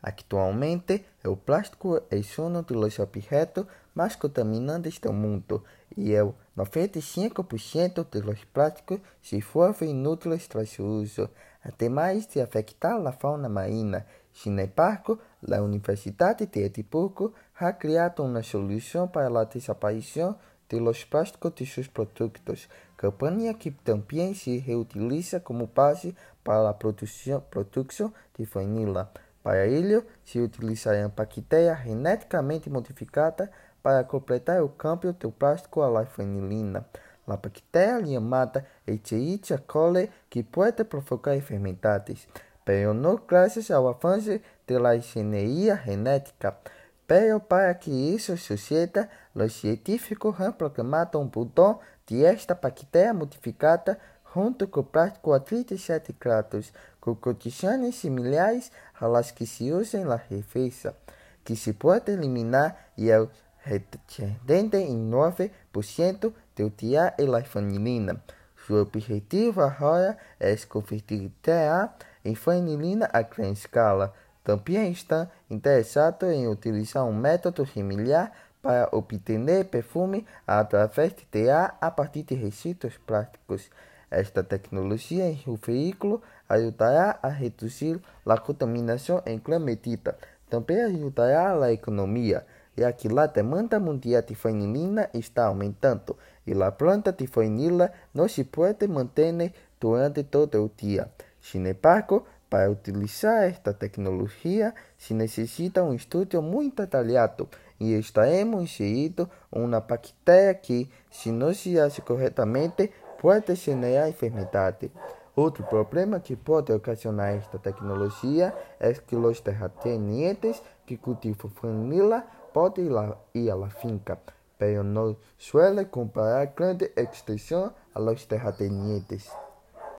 Actualmente, el plástico es uno de los objetos más contaminantes del mundo y el 95% de los plásticos se vuelven inútiles tras su uso, además de afectar la fauna marina. Sin embargo, la Universidad de Edimburgo ha creado una solución para la desaparición de los plásticos de sus productos, campaña que también se reutiliza como base para la producción, producción de vanilla. Para ello, se utilizarán bactérias genéticamente modificadas para completar o cambio do plástico à vanilina. A bactéria chamada Escherichia coli que pode provocar enfermedades, pero não graças ao avanço da engenharia genética. Pero para que isso suceda, os científicos han programado um botão de esta bactéria modificada junto com a 37 graus, com condições similares às que se usam na refeição, que se pode eliminar e é 79% de utiar a vanilina. Seu objetivo agora é convertir TA em vanilina a grande escala. Também estão interessados em utilizar um método similar para obter perfume através de TA a partir de resíduos plásticos. Esta tecnologia em seu veículo ajudará a reduzir a contaminação em grande medida. Também ajudará a economia, já que a demanda mundial de vanilina está aumentando e a planta de vanila não se pode manter durante todo o dia. Sin embargo, para utilizar esta tecnologia se necessita um estudo muito detalhado e estaremos inserindo uma bactéria que, se não se age corretamente, pode generar enfermidade. Outro problema que pode ocasionar esta tecnologia é que os terratenientes que cultivam vanilla podem ir à finca, pero não suele comparar grande extensão a los terratenientes.